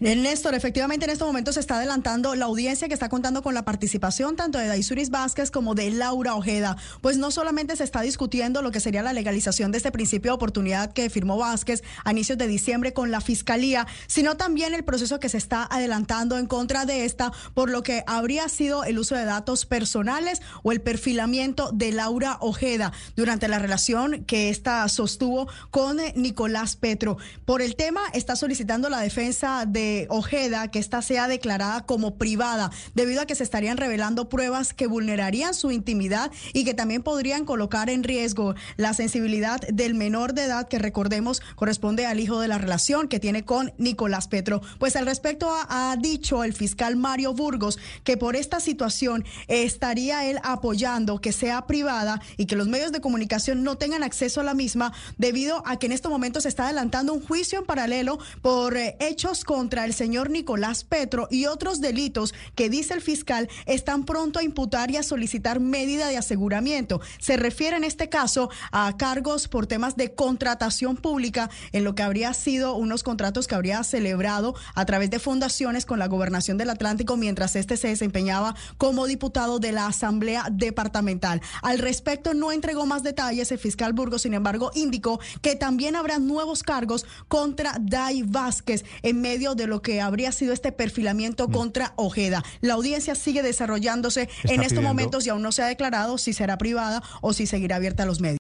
Néstor, efectivamente en este momento se está adelantando la audiencia que está contando con la participación tanto de Daisuris Vázquez como de Laura Ojeda. Pues no solamente se está discutiendo lo que sería la legalización de este principio de oportunidad que firmó Vázquez a inicios de diciembre con la Fiscalía, sino también el proceso que se está adelantando en contra de esta por lo que habría sido el uso de datos personales o el perfilamiento de Laura Ojeda durante la relación que ésta sostuvo con Nicolás Petro. Por el tema está solicitando la defensa de Ojeda que ésta sea declarada como privada, debido a que se estarían revelando pruebas que vulnerarían su intimidad y que también podrían colocar en riesgo la sensibilidad del menor de edad que recordemos corresponde al hijo de la relación que tiene con Nicolás Petro. Pues al respecto ha, ha dicho el fiscal Mario Burgos que por esta situación estaría él apoyando que sea privada y que los medios de comunicación no tengan acceso a la misma debido a que en estos momentos se está adelantando un juicio en paralelo por hechos contra el señor Nicolás Petro y otros delitos que dice el fiscal están pronto a imputar y a solicitar medida de aseguramiento. Se refiere en este caso a cargos por temas de contratación pública en lo que habría sido unos contratos que habría celebrado a través de fundaciones con la gobernación del Atlántico mientras este se desempeñaba como diputado de la Asamblea Departamental. Al respecto no entregó más detalles el fiscal Burgos, sin embargo indicó que también habrá nuevos cargos contra Dai Vázquez es en medio de lo que habría sido este perfilamiento mm. contra Ojeda. La audiencia sigue desarrollándose en estos momentos y aún no se ha declarado si será privada o si seguirá abierta a los medios.